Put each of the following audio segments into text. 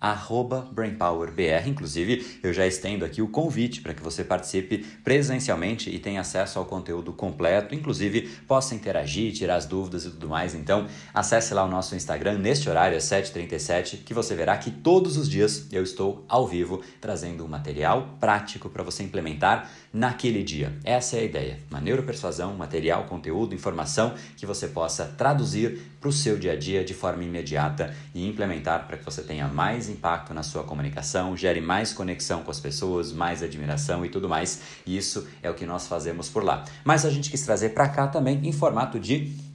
arroba BrainPowerBR. Inclusive, eu já estendo aqui o convite para que você participe presencialmente e tenha acesso ao conteúdo completo, inclusive possa interagir, tirar as dúvidas e tudo mais. Então, acesse lá o nosso Instagram neste horário, às 7h37, que você verá que todos os dias eu estou ao vivo trazendo um material prático para você implementar naquele dia. Essa é a ideia. Uma neuropersuasão, material, conteúdo, informação que você possa traduzir para o seu dia a dia de forma imediata e implementar para que você tenha mais impacto na sua comunicação, gere mais conexão com as pessoas, mais admiração e tudo mais. Isso é o que nós fazemos por lá. Mas a gente quis trazer para cá também em formato de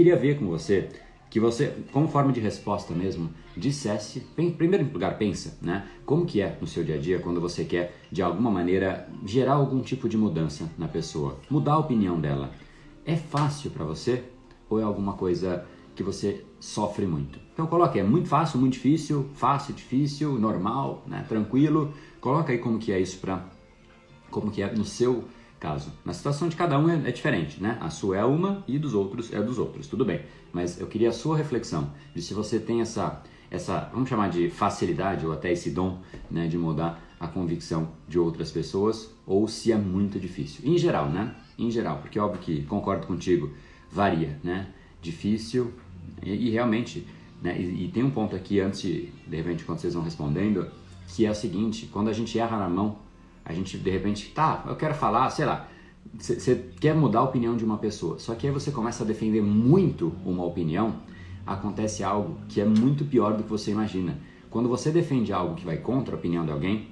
Queria ver com você que você, como forma de resposta mesmo, dissesse, em primeiro lugar, pensa, né? Como que é no seu dia a dia quando você quer, de alguma maneira, gerar algum tipo de mudança na pessoa, mudar a opinião dela. É fácil para você ou é alguma coisa que você sofre muito? Então coloque, é muito fácil, muito difícil, fácil, difícil, normal, né? Tranquilo. Coloca aí como que é isso para, como que é no seu caso. Na situação de cada um é, é, diferente, né? A sua é uma e dos outros é dos outros, tudo bem. Mas eu queria a sua reflexão de se você tem essa, essa vamos chamar de facilidade ou até esse dom né, de mudar a convicção de outras pessoas ou se é muito difícil. Em geral, né? Em geral, porque é óbvio que concordo contigo, varia, né? Difícil e, e realmente, né? E, e, tem um ponto aqui antes, de, de repente, quando vocês vão respondendo, que é o seguinte: quando a gente erra na mão a gente de repente, tá, eu quero falar, sei lá, você quer mudar a opinião de uma pessoa, só que aí você começa a defender muito uma opinião, acontece algo que é muito pior do que você imagina. Quando você defende algo que vai contra a opinião de alguém,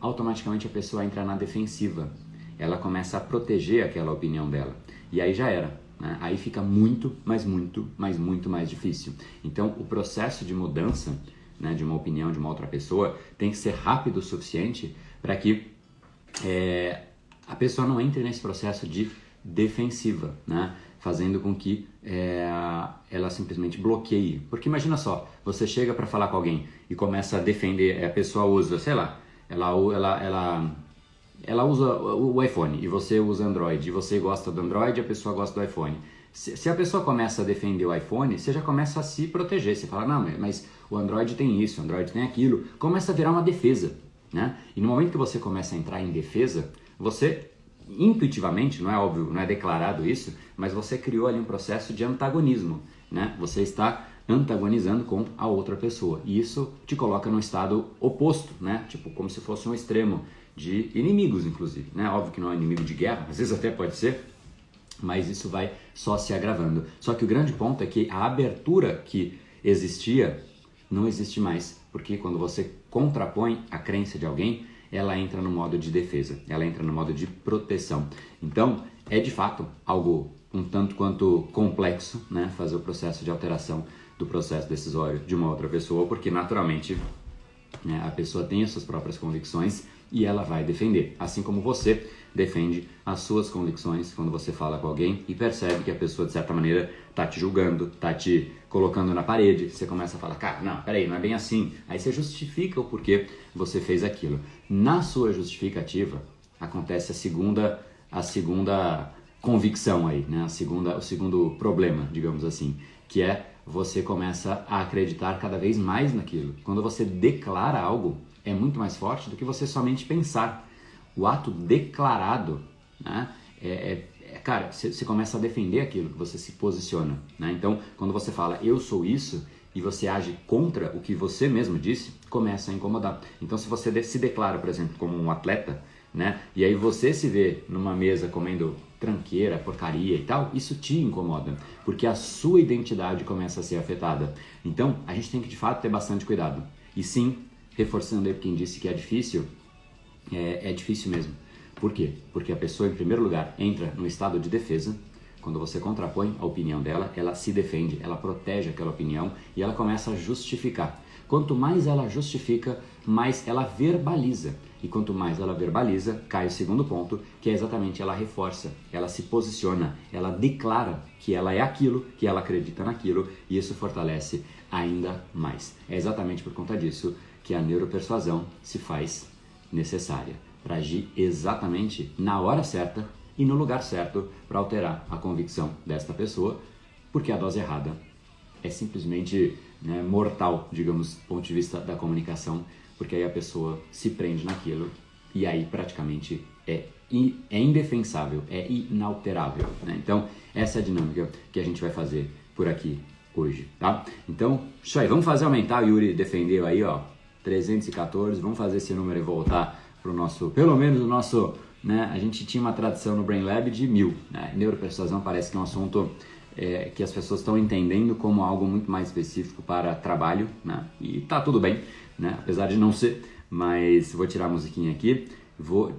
automaticamente a pessoa entra na defensiva. Ela começa a proteger aquela opinião dela. E aí já era. Né? Aí fica muito, mas muito, mas muito mais difícil. Então o processo de mudança né, de uma opinião de uma outra pessoa tem que ser rápido o suficiente para que é, a pessoa não entre nesse processo de defensiva, né? fazendo com que é, ela simplesmente bloqueie. Porque imagina só, você chega para falar com alguém e começa a defender, a pessoa usa, sei lá, ela, ela, ela, ela usa o iPhone e você usa Android, e você gosta do Android e a pessoa gosta do iPhone. Se, se a pessoa começa a defender o iPhone, você já começa a se proteger. Você fala, não, mas o Android tem isso, o Android tem aquilo. Começa a virar uma defesa. Né? E no momento que você começa a entrar em defesa, você intuitivamente, não é óbvio, não é declarado isso, mas você criou ali um processo de antagonismo. Né? Você está antagonizando com a outra pessoa. E isso te coloca num estado oposto, né? Tipo, como se fosse um extremo de inimigos, inclusive. Né? Óbvio que não é inimigo de guerra, às vezes até pode ser, mas isso vai só se agravando. Só que o grande ponto é que a abertura que existia não existe mais, porque quando você contrapõe a crença de alguém, ela entra no modo de defesa, ela entra no modo de proteção. Então, é de fato algo um tanto quanto complexo, né, fazer o processo de alteração do processo decisório de uma outra pessoa, porque naturalmente né, a pessoa tem as suas próprias convicções e ela vai defender, assim como você defende as suas convicções quando você fala com alguém e percebe que a pessoa de certa maneira tá te julgando, tá te colocando na parede, você começa a falar, cara, não, peraí, não é bem assim. Aí você justifica o porquê você fez aquilo. Na sua justificativa acontece a segunda, a segunda convicção aí, né? A segunda, o segundo problema, digamos assim, que é você começa a acreditar cada vez mais naquilo. Quando você declara algo, é muito mais forte do que você somente pensar. O ato declarado, né? É, é, é cara, você começa a defender aquilo que você se posiciona, né? Então, quando você fala eu sou isso, e você age contra o que você mesmo disse, começa a incomodar. Então, se você se declara, por exemplo, como um atleta, né? E aí você se vê numa mesa comendo tranqueira, porcaria e tal, isso te incomoda, porque a sua identidade começa a ser afetada. Então, a gente tem que de fato ter bastante cuidado. E sim, reforçando aí quem disse que é difícil, é, é difícil mesmo. Por quê? Porque a pessoa, em primeiro lugar, entra no estado de defesa. Quando você contrapõe a opinião dela, ela se defende, ela protege aquela opinião e ela começa a justificar. Quanto mais ela justifica, mais ela verbaliza. E quanto mais ela verbaliza, cai o segundo ponto, que é exatamente ela reforça, ela se posiciona, ela declara que ela é aquilo, que ela acredita naquilo, e isso fortalece ainda mais. É exatamente por conta disso que a neuropersuasão se faz necessária para agir exatamente na hora certa e no lugar certo para alterar a convicção desta pessoa, porque a dose errada é simplesmente né, mortal, digamos, do ponto de vista da comunicação porque aí a pessoa se prende naquilo e aí praticamente é, é indefensável, é inalterável. Né? Então, essa é a dinâmica que a gente vai fazer por aqui hoje, tá? Então, isso aí, vamos fazer aumentar, o Yuri defendeu aí, ó, 314, vamos fazer esse número e voltar para o nosso, pelo menos o nosso, né, a gente tinha uma tradição no Brain Lab de mil, né? Neuropersuasão parece que é um assunto é, que as pessoas estão entendendo como algo muito mais específico para trabalho, né? E tá tudo bem, né? Apesar de não ser, mas vou tirar a musiquinha aqui, vou,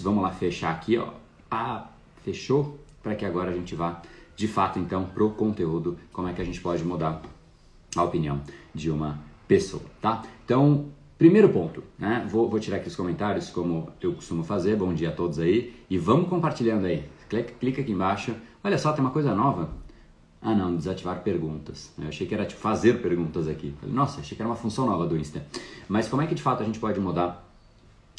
vamos lá fechar aqui, ó. Ah, fechou? Para que agora a gente vá de fato então pro conteúdo, como é que a gente pode mudar a opinião de uma pessoa, tá? Então, primeiro ponto, né? Vou, vou tirar aqui os comentários como eu costumo fazer. Bom dia a todos aí e vamos compartilhando aí. Clica, clica aqui embaixo. Olha só, tem uma coisa nova. Ah não, desativar perguntas. Eu achei que era tipo, fazer perguntas aqui. Falei, Nossa, achei que era uma função nova do Insta. Mas como é que de fato a gente pode mudar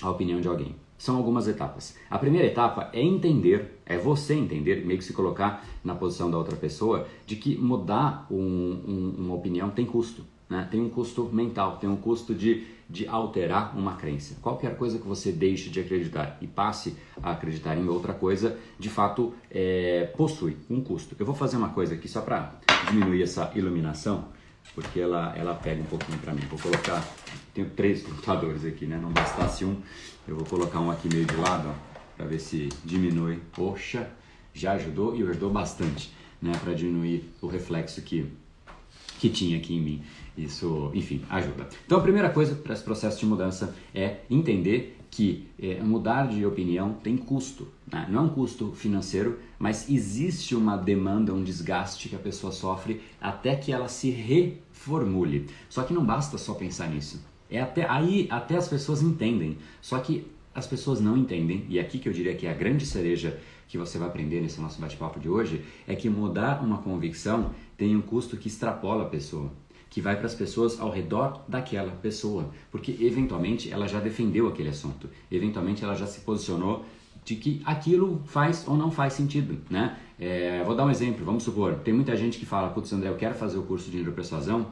a opinião de alguém? São algumas etapas. A primeira etapa é entender, é você entender, meio que se colocar na posição da outra pessoa, de que mudar um, um, uma opinião tem custo. Né? Tem um custo mental, tem um custo de, de alterar uma crença. Qualquer coisa que você deixe de acreditar e passe a acreditar em outra coisa, de fato é, possui um custo. Eu vou fazer uma coisa aqui só para diminuir essa iluminação, porque ela, ela pega um pouquinho para mim. Vou colocar, tenho três computadores aqui, né? não bastasse um, eu vou colocar um aqui meio de lado, para ver se diminui. Poxa, já ajudou e ajudou bastante, né? para diminuir o reflexo que, que tinha aqui em mim. Isso, enfim, ajuda. Então a primeira coisa para esse processo de mudança é entender que é, mudar de opinião tem custo. Né? Não é um custo financeiro, mas existe uma demanda, um desgaste que a pessoa sofre até que ela se reformule. Só que não basta só pensar nisso. É até aí até as pessoas entendem. Só que as pessoas não entendem, e é aqui que eu diria que é a grande cereja que você vai aprender nesse nosso bate-papo de hoje, é que mudar uma convicção tem um custo que extrapola a pessoa que vai para as pessoas ao redor daquela pessoa, porque eventualmente ela já defendeu aquele assunto, eventualmente ela já se posicionou de que aquilo faz ou não faz sentido, né? É, vou dar um exemplo, vamos supor, tem muita gente que fala, putz André, eu quero fazer o curso de neuropersuasão,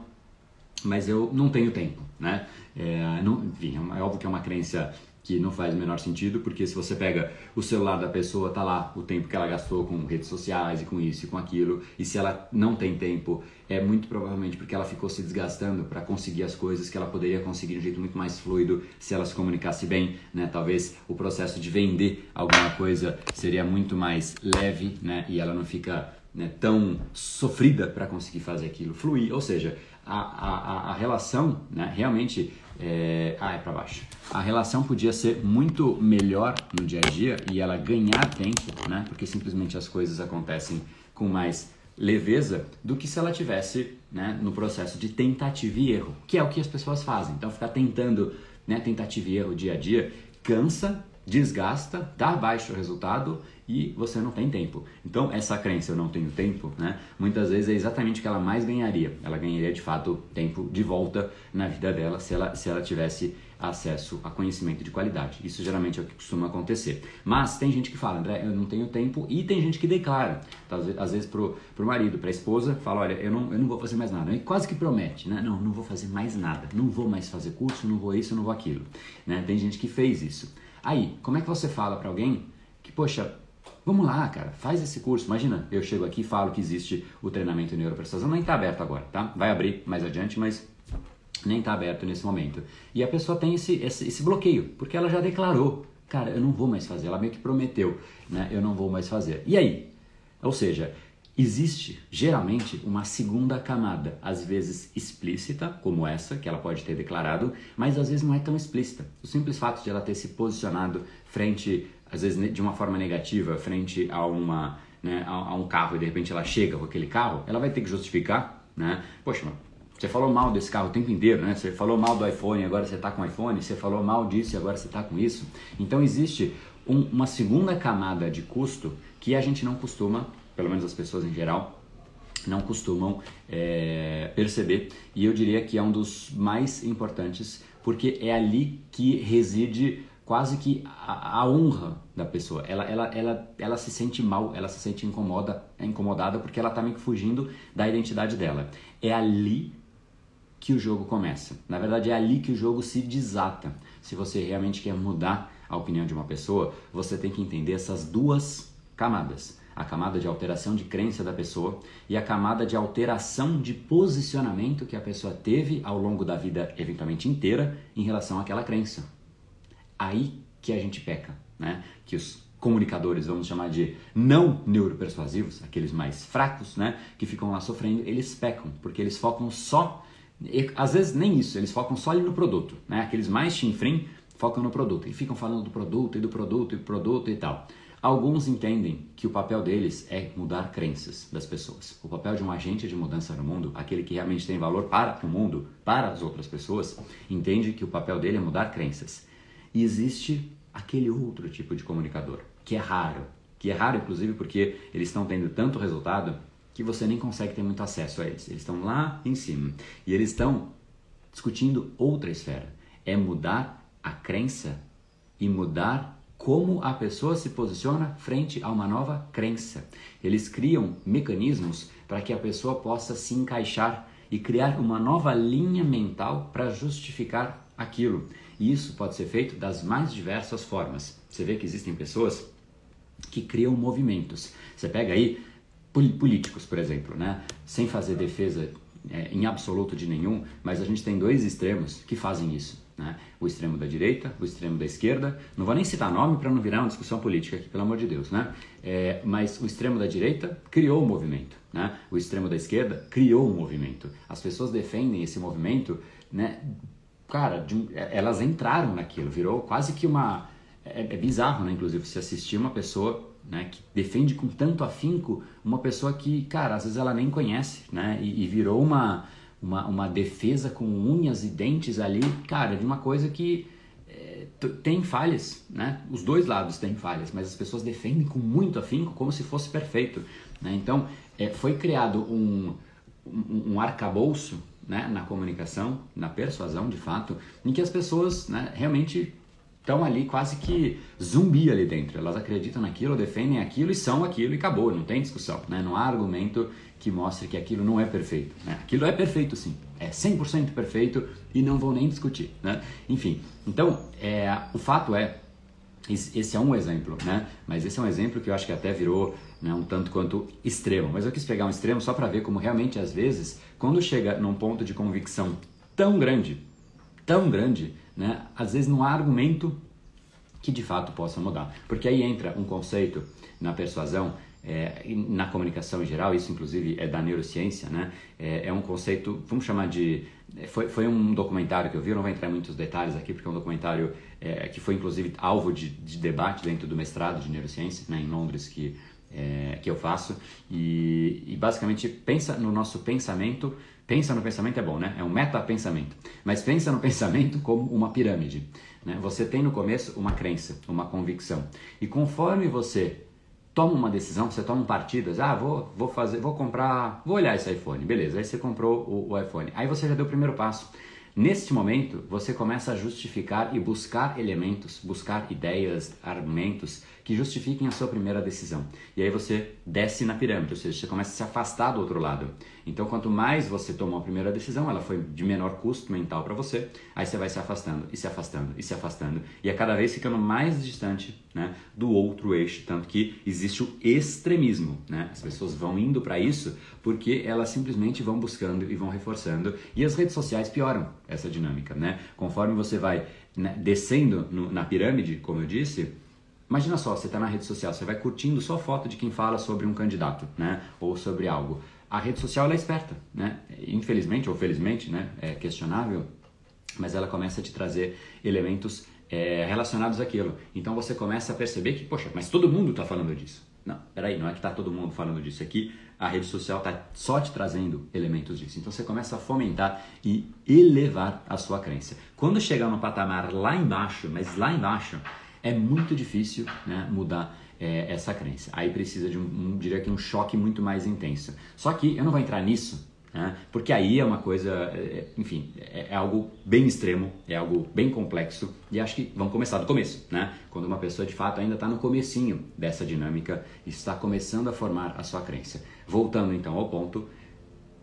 mas eu não tenho tempo, né? É, não, enfim, é, é óbvio que é uma crença que não faz o menor sentido, porque se você pega o celular da pessoa, tá lá o tempo que ela gastou com redes sociais e com isso e com aquilo, e se ela não tem tempo, é muito provavelmente porque ela ficou se desgastando para conseguir as coisas que ela poderia conseguir de um jeito muito mais fluido se ela se comunicasse bem, né? Talvez o processo de vender alguma coisa seria muito mais leve, né? E ela não fica né, tão sofrida para conseguir fazer aquilo fluir, ou seja, a, a, a relação né, realmente é, ah, é para baixo. A relação podia ser muito melhor no dia a dia e ela ganhar tempo, né? Porque simplesmente as coisas acontecem com mais leveza do que se ela tivesse né, no processo de tentativa e erro, que é o que as pessoas fazem. Então, ficar tentando né, tentativa e erro dia a dia cansa, desgasta, dá baixo resultado e você não tem tempo. Então, essa crença, eu não tenho tempo, né, muitas vezes é exatamente o que ela mais ganharia. Ela ganharia de fato tempo de volta na vida dela se ela, se ela tivesse acesso a conhecimento de qualidade. Isso geralmente é o que costuma acontecer. Mas tem gente que fala, André, eu não tenho tempo, e tem gente que declara, às vezes pro, pro marido, pra esposa, fala, olha, eu não, eu não vou fazer mais nada. E quase que promete, né? Não, não vou fazer mais nada. Não vou mais fazer curso, não vou isso, não vou aquilo. Né? Tem gente que fez isso. Aí, como é que você fala para alguém que, poxa, Vamos lá, cara, faz esse curso. Imagina, eu chego aqui e falo que existe o treinamento neuropersuasão, nem está aberto agora, tá? Vai abrir mais adiante, mas nem está aberto nesse momento. E a pessoa tem esse, esse, esse, bloqueio, porque ela já declarou, cara, eu não vou mais fazer, ela meio que prometeu, né? Eu não vou mais fazer. E aí? Ou seja, existe geralmente uma segunda camada, às vezes explícita, como essa, que ela pode ter declarado, mas às vezes não é tão explícita. O simples fato de ela ter se posicionado frente, às vezes de uma forma negativa, frente a uma. Né, a, a um carro e de repente ela chega com aquele carro, ela vai ter que justificar, né? Poxa, você falou mal desse carro o tempo inteiro, né? Você falou mal do iPhone, agora você está com iPhone. Você falou mal disso e agora você está com isso. Então existe um, uma segunda camada de custo que a gente não costuma, pelo menos as pessoas em geral, não costumam é, perceber. E eu diria que é um dos mais importantes, porque é ali que reside quase que a, a, honra da pessoa. Ela, ela, ela, ela se sente mal, ela se sente incomoda, incomodada porque ela está meio que fugindo da identidade dela. É ali que o jogo começa. Na verdade, é ali que o jogo se desata. Se você realmente quer mudar a opinião de uma pessoa, você tem que entender essas duas camadas. A camada de alteração de crença da pessoa e a camada de alteração de posicionamento que a pessoa teve ao longo da vida, eventualmente inteira, em relação àquela crença. Aí que a gente peca, né? Que os comunicadores, vamos chamar de não neuropersuasivos, aqueles mais fracos, né, que ficam lá sofrendo, eles pecam, porque eles focam só e, às vezes nem isso, eles focam só ali no produto, né? Aqueles mais chinfrim focam no produto e ficam falando do produto e do produto e do produto e tal. Alguns entendem que o papel deles é mudar crenças das pessoas. O papel de um agente de mudança no mundo, aquele que realmente tem valor para o mundo, para as outras pessoas, entende que o papel dele é mudar crenças. E existe aquele outro tipo de comunicador, que é raro, que é raro inclusive porque eles estão tendo tanto resultado que você nem consegue ter muito acesso a eles. Eles estão lá em cima e eles estão discutindo outra esfera. É mudar a crença e mudar como a pessoa se posiciona frente a uma nova crença. Eles criam mecanismos para que a pessoa possa se encaixar e criar uma nova linha mental para justificar aquilo. E isso pode ser feito das mais diversas formas. Você vê que existem pessoas que criam movimentos. Você pega aí políticos, por exemplo, né? sem fazer defesa é, em absoluto de nenhum, mas a gente tem dois extremos que fazem isso. Né? O extremo da direita, o extremo da esquerda. Não vou nem citar nome para não virar uma discussão política aqui, pelo amor de Deus. Né? É, mas o extremo da direita criou o movimento. Né? O extremo da esquerda criou um movimento. As pessoas defendem esse movimento, né? cara, de, é, elas entraram naquilo, virou quase que uma. É, é bizarro, né? Inclusive, se assistir uma pessoa né, que defende com tanto afinco uma pessoa que, cara, às vezes ela nem conhece, né, e, e virou uma, uma, uma, defesa com unhas e dentes ali, cara, de uma coisa que é, tem falhas, né, os dois lados têm falhas, mas as pessoas defendem com muito afinco como se fosse perfeito, né, então é, foi criado um, um, um arcabouço né, na comunicação, na persuasão de fato, em que as pessoas né, realmente estão ali quase que zumbi ali dentro. Elas acreditam naquilo, defendem aquilo e são aquilo e acabou, não tem discussão. Né? Não há argumento que mostre que aquilo não é perfeito. Né? Aquilo é perfeito sim, é 100% perfeito e não vou nem discutir. Né? Enfim, então é, o fato é, esse é um exemplo, né? mas esse é um exemplo que eu acho que até virou né, um tanto quanto extremo. Mas eu quis pegar um extremo só para ver como realmente às vezes, quando chega num ponto de convicção tão grande, tão grande, né? Às vezes não há argumento que de fato possa mudar. Porque aí entra um conceito na persuasão, é, na comunicação em geral, isso inclusive é da neurociência, né? É, é, um conceito, vamos chamar de. Foi, foi um documentário que eu vi, eu não vou entrar em muitos detalhes aqui, porque é um documentário é, que foi inclusive alvo de, de, debate dentro do mestrado de neurociência, né, em Londres, que, é, que eu faço. E, e basicamente pensa no nosso pensamento Pensa no pensamento é bom, né? É um meta-pensamento. Mas pensa no pensamento como uma pirâmide. Né? Você tem no começo uma crença, uma convicção. E conforme você toma uma decisão, você toma um partido, ah, vou, vou fazer, vou comprar, vou olhar esse iPhone, beleza? Aí você comprou o, o iPhone. Aí você já deu o primeiro passo. Neste momento, você começa a justificar e buscar elementos, buscar ideias, argumentos que justifiquem a sua primeira decisão. E aí você desce na pirâmide, ou seja, você começa a se afastar do outro lado. Então, quanto mais você tomou a primeira decisão, ela foi de menor custo mental para você, aí você vai se afastando e se afastando e se afastando, e a cada vez ficando mais distante né, do outro eixo, tanto que existe o extremismo, né? As pessoas vão indo para isso porque elas simplesmente vão buscando e vão reforçando e as redes sociais pioram essa dinâmica, né? Conforme você vai né, descendo no, na pirâmide, como eu disse, imagina só, você está na rede social, você vai curtindo só foto de quem fala sobre um candidato, né? Ou sobre algo. A rede social é esperta, né? Infelizmente ou felizmente, né? É questionável, mas ela começa a te trazer elementos é, relacionados àquilo. Então você começa a perceber que, poxa, mas todo mundo está falando disso. Não, peraí, não é que está todo mundo falando disso aqui, a rede social está só te trazendo elementos disso. Então você começa a fomentar e elevar a sua crença. Quando chegar no patamar lá embaixo, mas lá embaixo, é muito difícil né, mudar é, essa crença. Aí precisa de um, um, diria que um choque muito mais intenso. Só que eu não vou entrar nisso, né? Porque aí é uma coisa, é, enfim, é, é, algo bem extremo, é algo bem complexo e acho que vamos começar do começo, né? Quando uma pessoa de fato ainda está no comecinho dessa dinâmica, está começando a formar a sua crença. Voltando então ao ponto,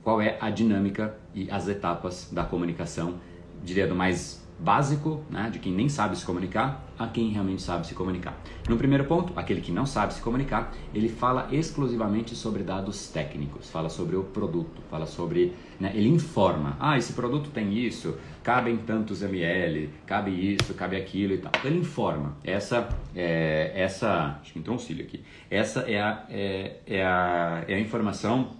qual é a dinâmica e as etapas da comunicação, diria do mais básico, né, de quem nem sabe se comunicar, a quem realmente sabe se comunicar. No primeiro ponto, aquele que não sabe se comunicar, ele fala exclusivamente sobre dados técnicos, fala sobre o produto, fala sobre, né, ele informa, ah, esse produto tem isso, cabem tantos ml, cabe isso, cabe aquilo e tal. Ele informa. Essa é, essa, acho que entrou um cílio aqui. Essa é a, é, é a, é a informação,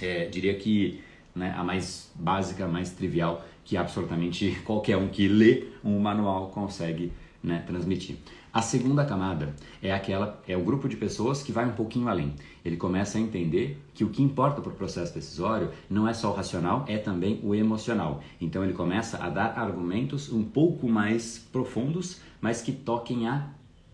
é, diria que né, a mais básica, mais trivial que absolutamente qualquer um que lê um manual consegue né, transmitir. A segunda camada é aquela é o grupo de pessoas que vai um pouquinho além. Ele começa a entender que o que importa para o processo decisório não é só o racional, é também o emocional. Então ele começa a dar argumentos um pouco mais profundos, mas que toquem a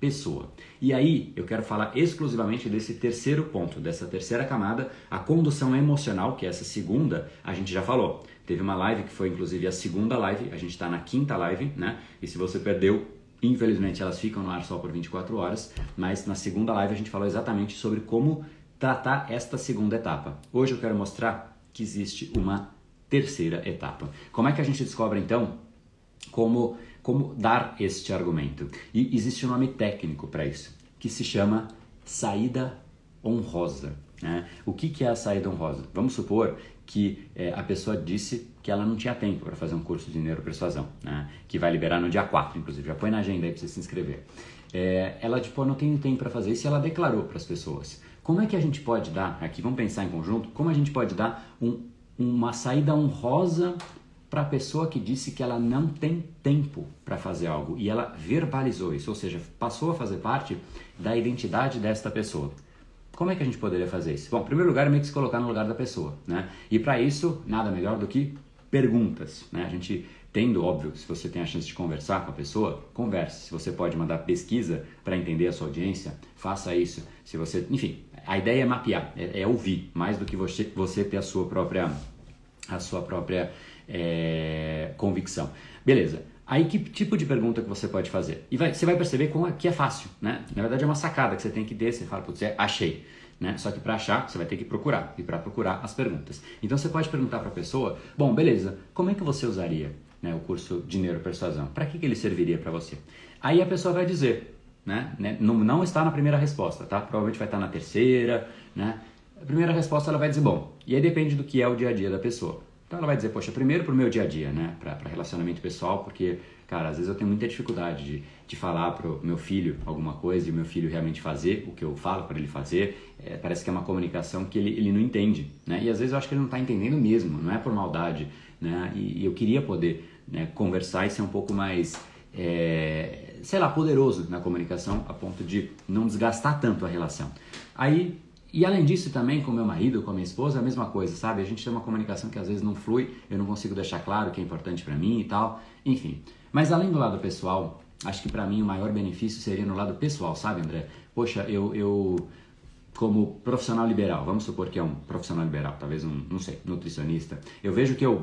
pessoa. E aí eu quero falar exclusivamente desse terceiro ponto, dessa terceira camada, a condução emocional, que é essa segunda, a gente já falou. Teve uma live que foi inclusive a segunda live, a gente está na quinta live, né? E se você perdeu, infelizmente elas ficam no ar só por 24 horas, mas na segunda live a gente falou exatamente sobre como tratar esta segunda etapa. Hoje eu quero mostrar que existe uma terceira etapa. Como é que a gente descobre então como como dar este argumento? E existe um nome técnico para isso, que se chama saída honrosa. Né? O que, que é a saída honrosa? Vamos supor que é, a pessoa disse que ela não tinha tempo para fazer um curso de neuropersuasão, né? que vai liberar no dia 4, inclusive, já põe na agenda aí para você se inscrever. É, ela, tipo, não tem tempo para fazer isso e ela declarou para as pessoas. Como é que a gente pode dar, aqui vamos pensar em conjunto, como a gente pode dar um, uma saída honrosa para a pessoa que disse que ela não tem tempo para fazer algo e ela verbalizou isso, ou seja, passou a fazer parte da identidade desta pessoa. Como é que a gente poderia fazer isso? Bom, em primeiro lugar, é meio que se colocar no lugar da pessoa, né? E para isso, nada melhor do que perguntas, né? A gente tendo, óbvio, se você tem a chance de conversar com a pessoa, converse. Se você pode mandar pesquisa para entender a sua audiência, faça isso. Se você, enfim, a ideia é mapear, é, é ouvir, mais do que você, você ter a sua própria, a sua própria é, convicção. Beleza. Aí que tipo de pergunta que você pode fazer? E vai, você vai perceber como que é fácil, né? Na verdade é uma sacada que você tem que ter, você fala, putz, é, achei. Né? Só que para achar, você vai ter que procurar. E para procurar as perguntas. Então você pode perguntar para a pessoa, bom, beleza, como é que você usaria né, o curso de neuropersuasão? Para que, que ele serviria para você? Aí a pessoa vai dizer, né? né? Não, não está na primeira resposta, tá? Provavelmente vai estar na terceira, né? A primeira resposta ela vai dizer, bom, e aí depende do que é o dia a dia da pessoa. Então ela vai dizer, poxa, primeiro para o meu dia a dia, né? Para relacionamento pessoal, porque, cara, às vezes eu tenho muita dificuldade de, de falar para o meu filho alguma coisa e o meu filho realmente fazer o que eu falo para ele fazer. É, parece que é uma comunicação que ele, ele não entende, né? E às vezes eu acho que ele não está entendendo mesmo, não é por maldade, né? E, e eu queria poder né, conversar e ser um pouco mais, é, sei lá, poderoso na comunicação a ponto de não desgastar tanto a relação. Aí e além disso também com meu marido, com a minha esposa, a mesma coisa, sabe? A gente tem uma comunicação que às vezes não flui, eu não consigo deixar claro o que é importante para mim e tal, enfim. Mas além do lado pessoal, acho que para mim o maior benefício seria no lado pessoal, sabe, André? Poxa, eu, eu como profissional liberal, vamos supor que é um profissional liberal, talvez um, não sei, nutricionista, eu vejo que eu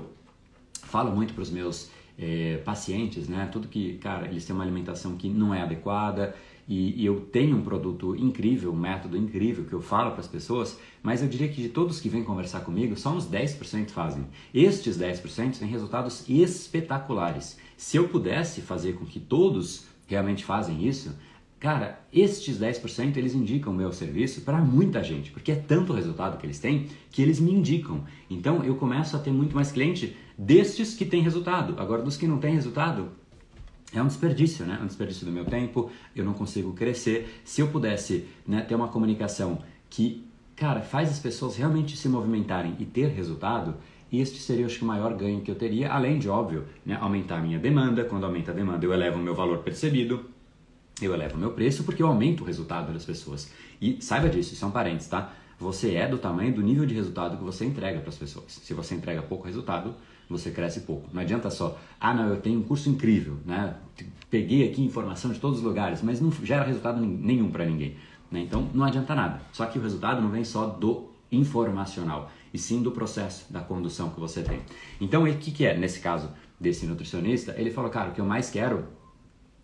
falo muito para os meus é, pacientes, né? Tudo que, cara, eles têm uma alimentação que não é adequada, e, e, eu tenho um produto incrível, um método incrível que eu falo para as pessoas, mas eu diria que de todos que vêm conversar comigo, só uns 10% fazem. Estes 10% têm resultados espetaculares. Se eu pudesse fazer com que todos realmente fazem isso, cara, estes 10% eles indicam o meu serviço para muita gente, porque é tanto resultado que eles têm que eles me indicam. Então eu começo a ter muito mais cliente destes que têm resultado. Agora, dos que não têm resultado, é um desperdício, né? É um desperdício do meu tempo, eu não consigo crescer. Se eu pudesse né, ter uma comunicação que, cara, faz as pessoas realmente se movimentarem e ter resultado, este seria, acho que, o maior ganho que eu teria, além de, óbvio, né, aumentar a minha demanda. Quando aumenta a demanda, eu elevo o meu valor percebido, eu elevo o meu preço, porque eu aumento o resultado das pessoas. E saiba disso, isso é parênteses, tá? Você é do tamanho do nível de resultado que você entrega para as pessoas. Se você entrega pouco resultado, você cresce pouco. Não adianta só, ah, não, eu tenho um curso incrível, né? Peguei aqui informação de todos os lugares, mas não gera resultado nenhum para ninguém. Né? Então não adianta nada. Só que o resultado não vem só do informacional, e sim do processo, da condução que você tem. Então, o que, que é, nesse caso desse nutricionista? Ele falou, cara, o que eu mais quero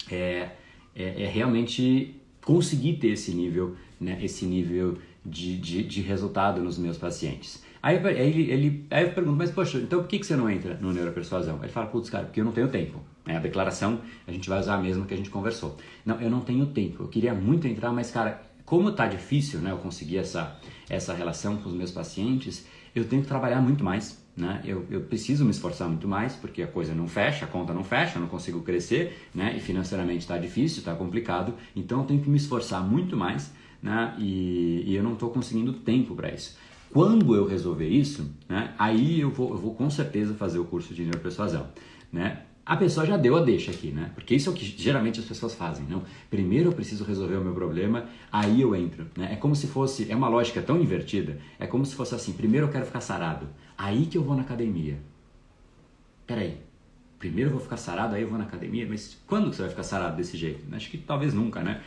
é, é, é realmente conseguir ter esse nível, né? esse nível de, de, de resultado nos meus pacientes. Aí, ele, ele, aí eu pergunto, mas poxa, então por que, que você não entra no neuropersuasão? Ele fala, putz, cara, porque eu não tenho tempo. É, a declaração a gente vai usar a mesma que a gente conversou. Não, eu não tenho tempo. Eu queria muito entrar, mas cara, como tá difícil, né, eu conseguir essa, essa relação com os meus pacientes, eu tenho que trabalhar muito mais. Né? Eu, eu preciso me esforçar muito mais porque a coisa não fecha, a conta não fecha, eu não consigo crescer, né? E financeiramente está difícil, está complicado, então eu tenho que me esforçar muito mais, né? E, e eu não estou conseguindo tempo para isso. Quando eu resolver isso, né, aí eu vou, eu vou com certeza fazer o curso de neuropersuasão. Né? A pessoa já deu a deixa aqui, né? Porque isso é o que geralmente as pessoas fazem, não? Primeiro eu preciso resolver o meu problema, aí eu entro, né? É como se fosse, é uma lógica tão invertida, é como se fosse assim, primeiro eu quero ficar sarado, aí que eu vou na academia. Peraí, primeiro eu vou ficar sarado, aí eu vou na academia, mas quando você vai ficar sarado desse jeito? Acho que talvez nunca, né?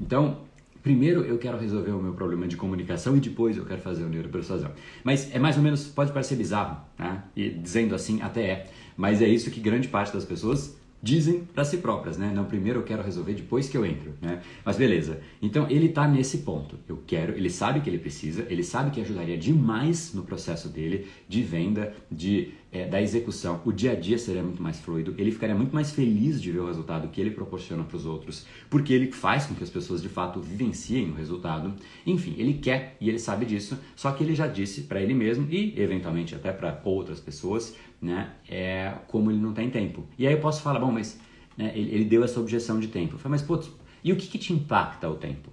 Então, primeiro eu quero resolver o meu problema de comunicação e depois eu quero fazer o neuropersuasão. Mas é mais ou menos, pode parecer bizarro, né? E dizendo assim, até é. Mas é isso que grande parte das pessoas dizem para si próprias, né? Não, primeiro eu quero resolver depois que eu entro, né? Mas beleza. Então ele está nesse ponto. Eu quero, ele sabe que ele precisa, ele sabe que ajudaria demais no processo dele de venda, de é, da execução. O dia a dia seria muito mais fluido, ele ficaria muito mais feliz de ver o resultado que ele proporciona para os outros, porque ele faz com que as pessoas de fato vivenciem o resultado. Enfim, ele quer e ele sabe disso, só que ele já disse para ele mesmo e eventualmente até para outras pessoas né? É como ele não tem tempo. E aí eu posso falar, bom, mas né, ele, ele, deu essa objeção de tempo. Eu falei, mas putz, e o que, que te impacta o tempo?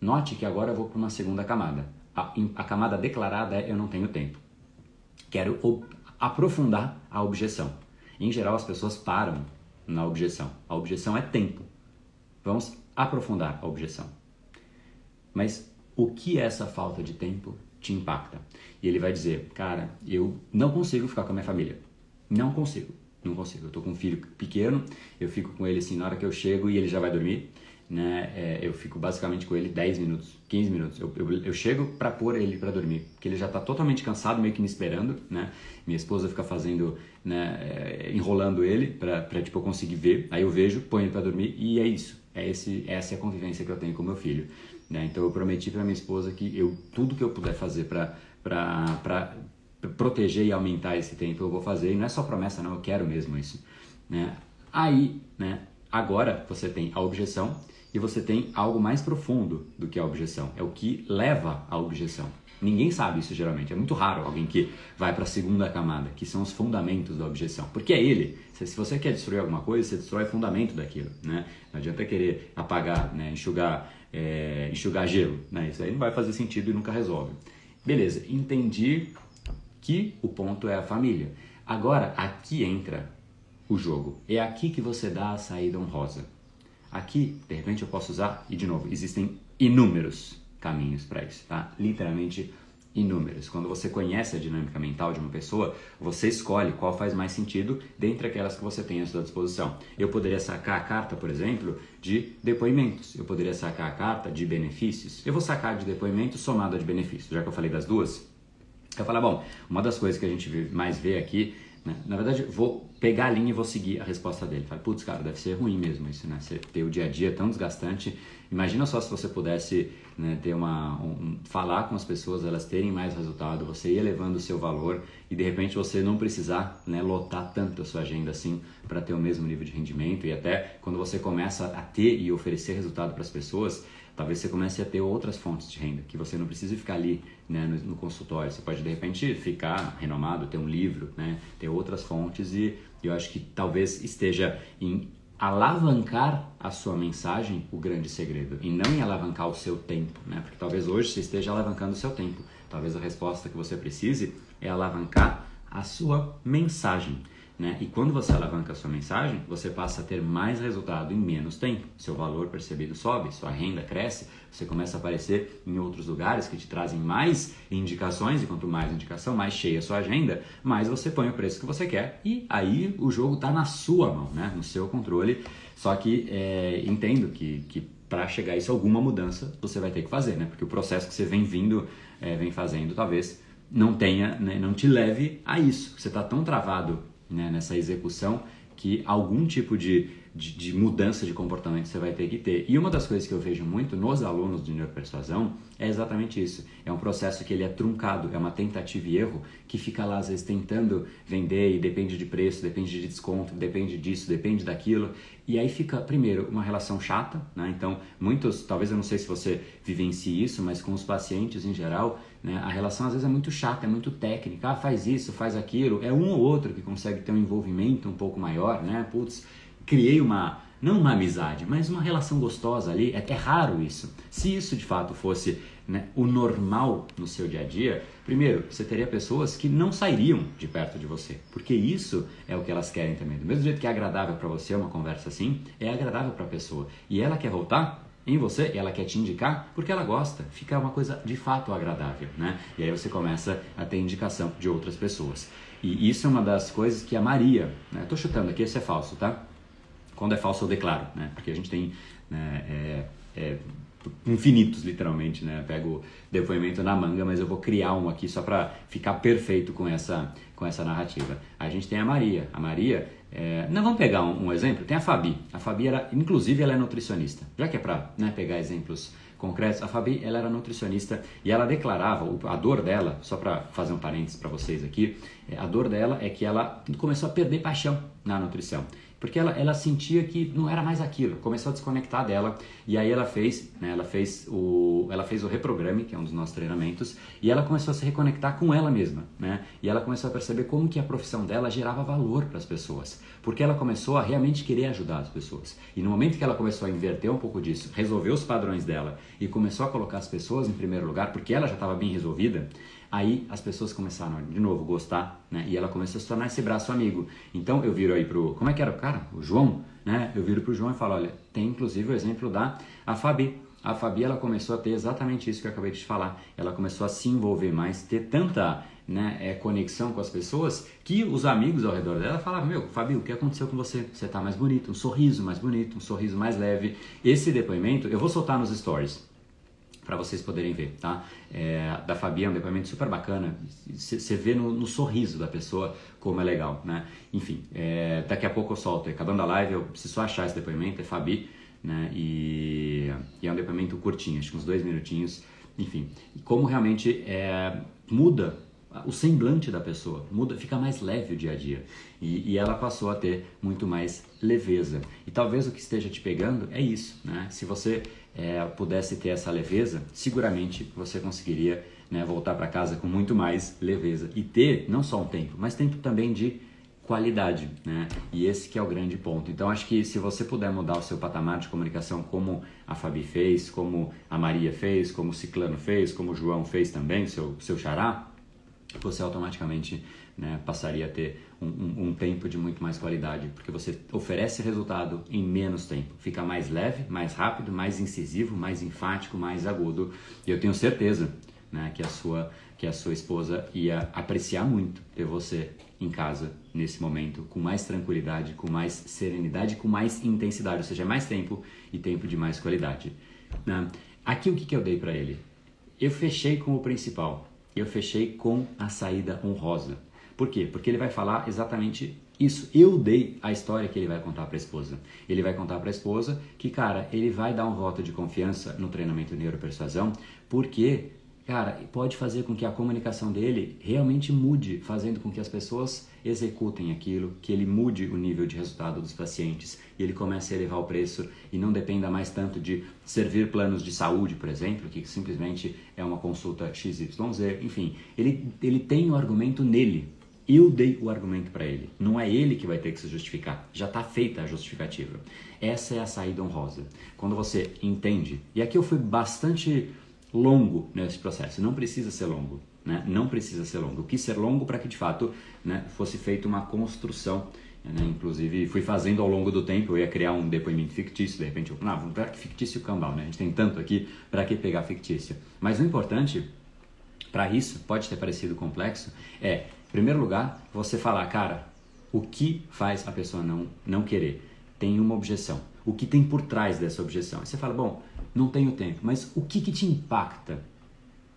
Note que agora eu vou para uma segunda camada. A, a, camada declarada é eu não tenho tempo. Quero aprofundar a objeção. Em geral, as pessoas param na objeção. A objeção é tempo. Vamos aprofundar a objeção. Mas o que essa falta de tempo te impacta. E ele vai dizer, cara, eu não consigo ficar com a minha família. Não consigo, não consigo. Eu tô com um filho pequeno, eu fico com ele assim na hora que eu chego e ele já vai dormir. Né? É, eu fico basicamente com ele 10 minutos, 15 minutos. Eu, eu, eu chego para pôr ele para dormir, porque ele já está totalmente cansado, meio que me esperando, né? Minha esposa fica fazendo, né, é, enrolando ele para tipo eu conseguir ver. Aí eu vejo, ponho ele para dormir e é isso. É esse, essa é a convivência que eu tenho com meu filho. Né? Então eu prometi para minha esposa que eu tudo que eu puder fazer para proteger e aumentar esse tempo eu vou fazer. E não é só promessa, não, eu quero mesmo isso. Né? Aí, né, agora você tem a objeção e você tem algo mais profundo do que a objeção. É o que leva à objeção. Ninguém sabe isso geralmente. É muito raro alguém que vai para a segunda camada, que são os fundamentos da objeção. Porque é ele. Se você quer destruir alguma coisa, você destrói o fundamento daquilo. Né? Não adianta querer apagar, né? enxugar é, enxugar gelo. Né? Isso aí não vai fazer sentido e nunca resolve. Beleza, entendi que o ponto é a família. Agora, aqui entra o jogo. É aqui que você dá a saída honrosa. Aqui, de repente, eu posso usar, e de novo, existem inúmeros caminhos para isso, tá? Literalmente inúmeros. Quando você conhece a dinâmica mental de uma pessoa, você escolhe qual faz mais sentido dentre aquelas que você tem à sua disposição. Eu poderia sacar a carta, por exemplo, de depoimentos. Eu poderia sacar a carta de benefícios. Eu vou sacar de depoimentos somado de benefícios. Já que eu falei das duas, eu falo, bom, uma das coisas que a gente mais vê aqui Né? Na verdade, vou pegar a linha e vou seguir a resposta dele. Fala, putz, cara, deve ser ruim mesmo isso, né? Você ter o dia a dia tão desgastante. Imagina só se você pudesse né, ter uma, um, falar com as pessoas, elas terem mais resultado, você ir elevando o seu valor e de repente você não precisar né, lotar tanto a sua agenda assim para ter o mesmo nível de rendimento e até quando você começa a ter e oferecer resultado para as pessoas, talvez você comece a ter outras fontes de renda, que você não precise ficar ali né, no, no, consultório. Você pode, de repente, ficar renomado, ter um livro, né, ter outras fontes e eu acho que talvez esteja em alavancar a sua mensagem o grande segredo e não em alavancar o seu tempo, né? Porque talvez hoje você esteja alavancando o seu tempo. Talvez a resposta que você precise é alavancar a sua mensagem. Né? E quando você alavanca a sua mensagem, você passa a ter mais resultado em menos tempo. Seu valor percebido sobe, sua renda cresce, você começa a aparecer em outros lugares que te trazem mais indicações, e quanto mais indicação, mais cheia a sua agenda, mais você põe o preço que você quer e aí o jogo está na sua mão, né? no seu controle. Só que é, entendo que, que para chegar a isso, alguma mudança você vai ter que fazer, né? porque o processo que você vem vindo, é, vem fazendo, talvez não tenha, né? não te leve a isso. Você está tão travado né, nessa execução que algum tipo de, de, de, mudança de comportamento você vai ter que ter. E uma das coisas que eu vejo muito nos alunos de neuropersuasão é exatamente isso. É um processo que ele é truncado, é uma tentativa e erro que fica lá às vezes tentando vender e depende de preço, depende de desconto, depende disso, depende daquilo. E aí fica, primeiro, uma relação chata, né? Então, muitos, talvez eu não sei se você vivencie isso, mas com os pacientes em geral, né? A relação às vezes é muito chata, é muito técnica. Ah, faz isso, faz aquilo. É um ou outro que consegue ter um envolvimento um pouco maior, né? Putz, criei uma, não uma amizade, mas uma relação gostosa ali. É, é raro isso. Se isso de fato fosse né, o normal no seu dia a dia, primeiro, você teria pessoas que não sairiam de perto de você, porque isso é o que elas querem também. Do mesmo jeito que é agradável para você uma conversa assim, é agradável para a pessoa. E ela quer voltar em você, ela quer te indicar porque ela gosta, fica uma coisa de fato agradável, né? E aí você começa a ter indicação de outras pessoas. E isso é uma das coisas que a Maria, né? Tô chutando aqui, esse é falso, tá? Quando é falso eu declaro, né? Porque a gente tem né, é, é, infinitos, literalmente, né? pego depoimento na manga, mas eu vou criar um aqui só para ficar perfeito com essa, com essa narrativa. A gente tem a Maria. A Maria, é... não vamos pegar um, um, exemplo? Tem a Fabi. A Fabi, era, inclusive, ela é nutricionista. Já que é para né, pegar exemplos concretos, a Fabi, ela era nutricionista e ela declarava a dor dela, só para fazer um parênteses para vocês aqui, é, a dor dela é que ela começou a perder paixão na nutrição porque ela, ela sentia que não era mais aquilo, começou a desconectar dela e aí ela fez, né, ela fez o, ela fez o reprograme, que é um dos nossos treinamentos, e ela começou a se reconectar com ela mesma, né? E ela começou a perceber como que a profissão dela gerava valor para as pessoas, porque ela começou a realmente querer ajudar as pessoas. E no momento que ela começou a inverter um pouco disso, resolver os padrões dela e começou a colocar as pessoas em primeiro lugar, porque ela já estava bem resolvida, Aí as pessoas começaram, de novo, gostar, né? E ela começou a se tornar esse braço amigo. Então eu viro aí pro. Como é que era o cara? O João, né? Eu viro pro João e falo: olha, tem inclusive o exemplo da a Fabi. A Fabi ela começou a ter exatamente isso que eu acabei de te falar. Ela começou a se envolver mais, ter tanta né, é, conexão com as pessoas que os amigos ao redor dela falavam: Meu, Fabi, o que aconteceu com você? Você tá mais bonito, um sorriso mais bonito, um sorriso mais leve. Esse depoimento eu vou soltar nos stories para vocês poderem ver, tá? É, da Fabi é um depoimento super bacana. Você vê no, no, sorriso da pessoa como é legal, né? Enfim, é, daqui a pouco eu solto. Acabando a live, eu preciso achar esse depoimento. É Fabi, né? E, e é um depoimento curtinho, acho que uns dois minutinhos. Enfim, e como realmente é, muda o semblante da pessoa, muda, fica mais leve o dia a dia. E, e, ela passou a ter muito mais leveza. E talvez o que esteja te pegando é isso, né? Se você é, pudesse ter essa leveza, seguramente você conseguiria né, voltar para casa com muito mais leveza e ter não só um tempo, mas tempo também de qualidade, né? E esse que é o grande ponto. Então acho que se você puder mudar o seu patamar de comunicação, como a Fabi fez, como a Maria fez, como o Ciclano fez, como o João fez também, seu seu xará, você automaticamente né, passaria a ter um, um, tempo de muito mais qualidade, porque você oferece resultado em menos tempo, fica mais leve, mais rápido, mais incisivo, mais enfático, mais agudo. E eu tenho certeza né, que a sua que a sua esposa ia apreciar muito ter você em casa nesse momento, com mais tranquilidade, com mais serenidade, com mais intensidade, ou seja, mais tempo e tempo de mais qualidade. Né? Aqui o que, que eu dei para ele? Eu fechei com o principal, eu fechei com a saída honrosa. Por quê? Porque ele vai falar exatamente isso. Eu dei a história que ele vai contar para a esposa. Ele vai contar para a esposa que, cara, ele vai dar um voto de confiança no treinamento neuropersuasão, porque cara, pode fazer com que a comunicação dele realmente mude, fazendo com que as pessoas executem aquilo, que ele mude o nível de resultado dos pacientes e ele comece a elevar o preço e não dependa mais tanto de servir planos de saúde, por exemplo, que simplesmente é uma consulta XYZ, enfim, ele, ele tem o argumento nele. Eu dei o argumento para ele, não é ele que vai ter que se justificar, já está feita a justificativa. Essa é a saída honrosa. Quando você entende, e aqui eu fui bastante longo nesse processo. Não precisa ser longo, né? Não precisa ser longo. Eu quis ser longo para que de fato né, fosse feita uma construção. Né? Inclusive fui fazendo ao longo do tempo. Eu ia criar um depoimento fictício. De repente eu, não, vamos para fictício cambal, né? A gente tem tanto aqui para que pegar fictício. Mas o importante para isso pode ter parecido complexo é, primeiro lugar, você falar, cara, o que faz a pessoa não não querer? Tem uma objeção. O que tem por trás dessa objeção? Você fala, bom, não tenho tempo. Mas o que, que te impacta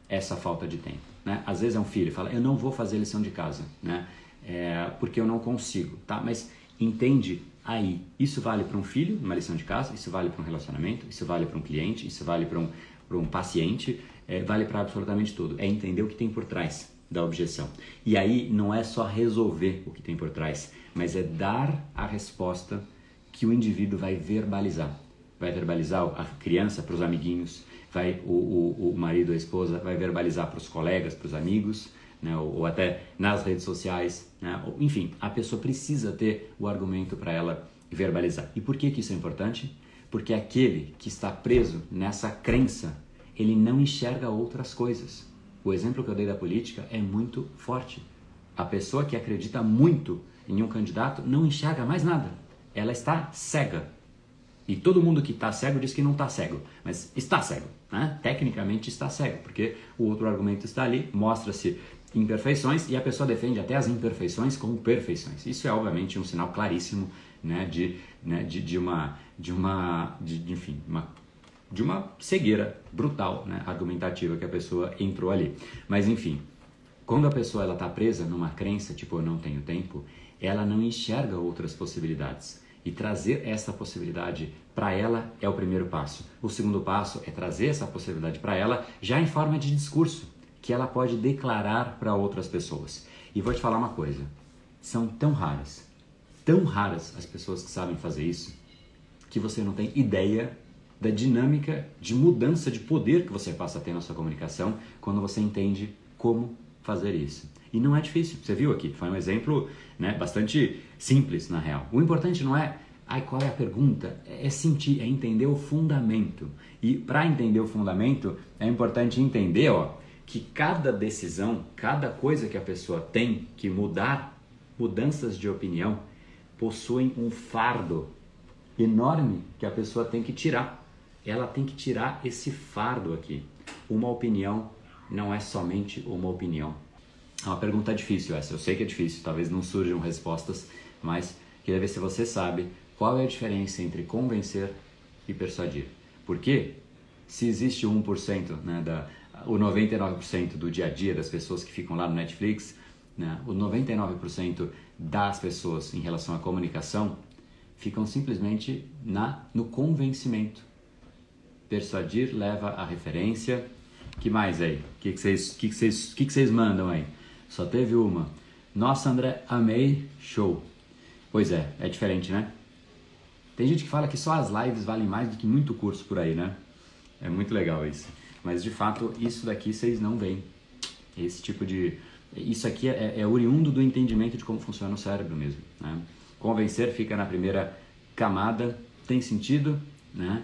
essa falta de tempo? Né? Às vezes é um filho, fala, eu não vou fazer lição de casa, né? É, porque eu não consigo, tá? Mas entende aí, isso vale para um filho, uma lição de casa, isso vale para um relacionamento, isso vale para um cliente, isso vale para um, um paciente, é, vale para absolutamente tudo. É entender o que tem por trás da objeção. E aí não é só resolver o que tem por trás, mas é dar a resposta que o indivíduo vai verbalizar vai verbalizar a criança para os amiguinhos, vai o, o, o marido a esposa vai verbalizar para os colegas, para os amigos, né, ou, ou, até nas redes sociais, né, ou, enfim, a pessoa precisa ter o argumento para ela verbalizar. E por que, que isso é importante? Porque aquele que está preso nessa crença, ele não enxerga outras coisas. O exemplo que eu dei da política é muito forte. A pessoa que acredita muito em um candidato não enxerga mais nada. Ela está cega e todo mundo que está cego diz que não está cego, mas está cego, né? Tecnicamente está cego, porque o outro argumento está ali, mostra-se imperfeições e a pessoa defende até as imperfeições como perfeições. Isso é obviamente um sinal claríssimo, né, de, né, de, de uma, de uma, de, enfim, uma, de uma cegueira brutal, né, argumentativa que a pessoa entrou ali. Mas enfim, quando a pessoa ela está presa numa crença tipo eu não tenho tempo, ela não enxerga outras possibilidades. E trazer essa possibilidade para ela é o primeiro passo. O segundo passo é trazer essa possibilidade para ela já em forma de discurso, que ela pode declarar para outras pessoas. E vou te falar uma coisa: são tão raras, tão raras as pessoas que sabem fazer isso, que você não tem ideia da dinâmica de mudança de poder que você passa a ter na sua comunicação quando você entende como fazer isso. E não é difícil, você viu aqui, foi um exemplo né, bastante simples na real. O importante não é ai, qual é a pergunta, é sentir, é entender o fundamento. E para entender o fundamento, é importante entender ó, que cada decisão, cada coisa que a pessoa tem que mudar, mudanças de opinião, possuem um fardo enorme que a pessoa tem que tirar. Ela tem que tirar esse fardo aqui. Uma opinião não é somente uma opinião é uma pergunta difícil essa, eu sei que é difícil, talvez não surjam respostas, mas queria ver se você sabe qual é a diferença entre convencer e persuadir. Porque se existe o 1%, né, da, o 99% do dia a dia das pessoas que ficam lá no Netflix, né, o 99% das pessoas em relação à comunicação ficam simplesmente na, no convencimento. Persuadir leva à referência. que mais aí? O que, que, vocês, que, que, vocês, que, que vocês mandam aí? Só teve uma. Nossa, André, amei, show. Pois é, é diferente, né? Tem gente que fala que só as lives valem mais do que muito curso por aí, né? É muito legal isso. Mas de fato, isso daqui vocês não veem. Esse tipo de. Isso aqui é, é oriundo do entendimento de como funciona o cérebro mesmo. Né? Convencer fica na primeira camada, tem sentido, né?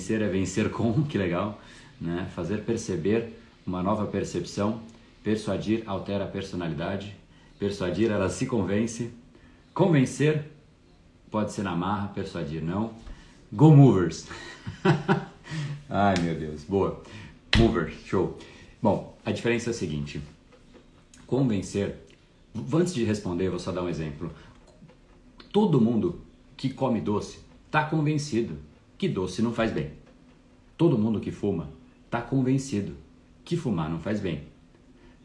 Convencer é vencer com, que legal, né? Fazer perceber uma nova percepção Persuadir altera a personalidade. Persuadir, ela se convence. Convencer pode ser na marra, persuadir não. Go movers. Ai meu Deus, boa. Movers, show. Bom, a diferença é a seguinte: convencer. Antes de responder, vou só dar um exemplo. Todo mundo que come doce está convencido que doce não faz bem. Todo mundo que fuma está convencido que fumar não faz bem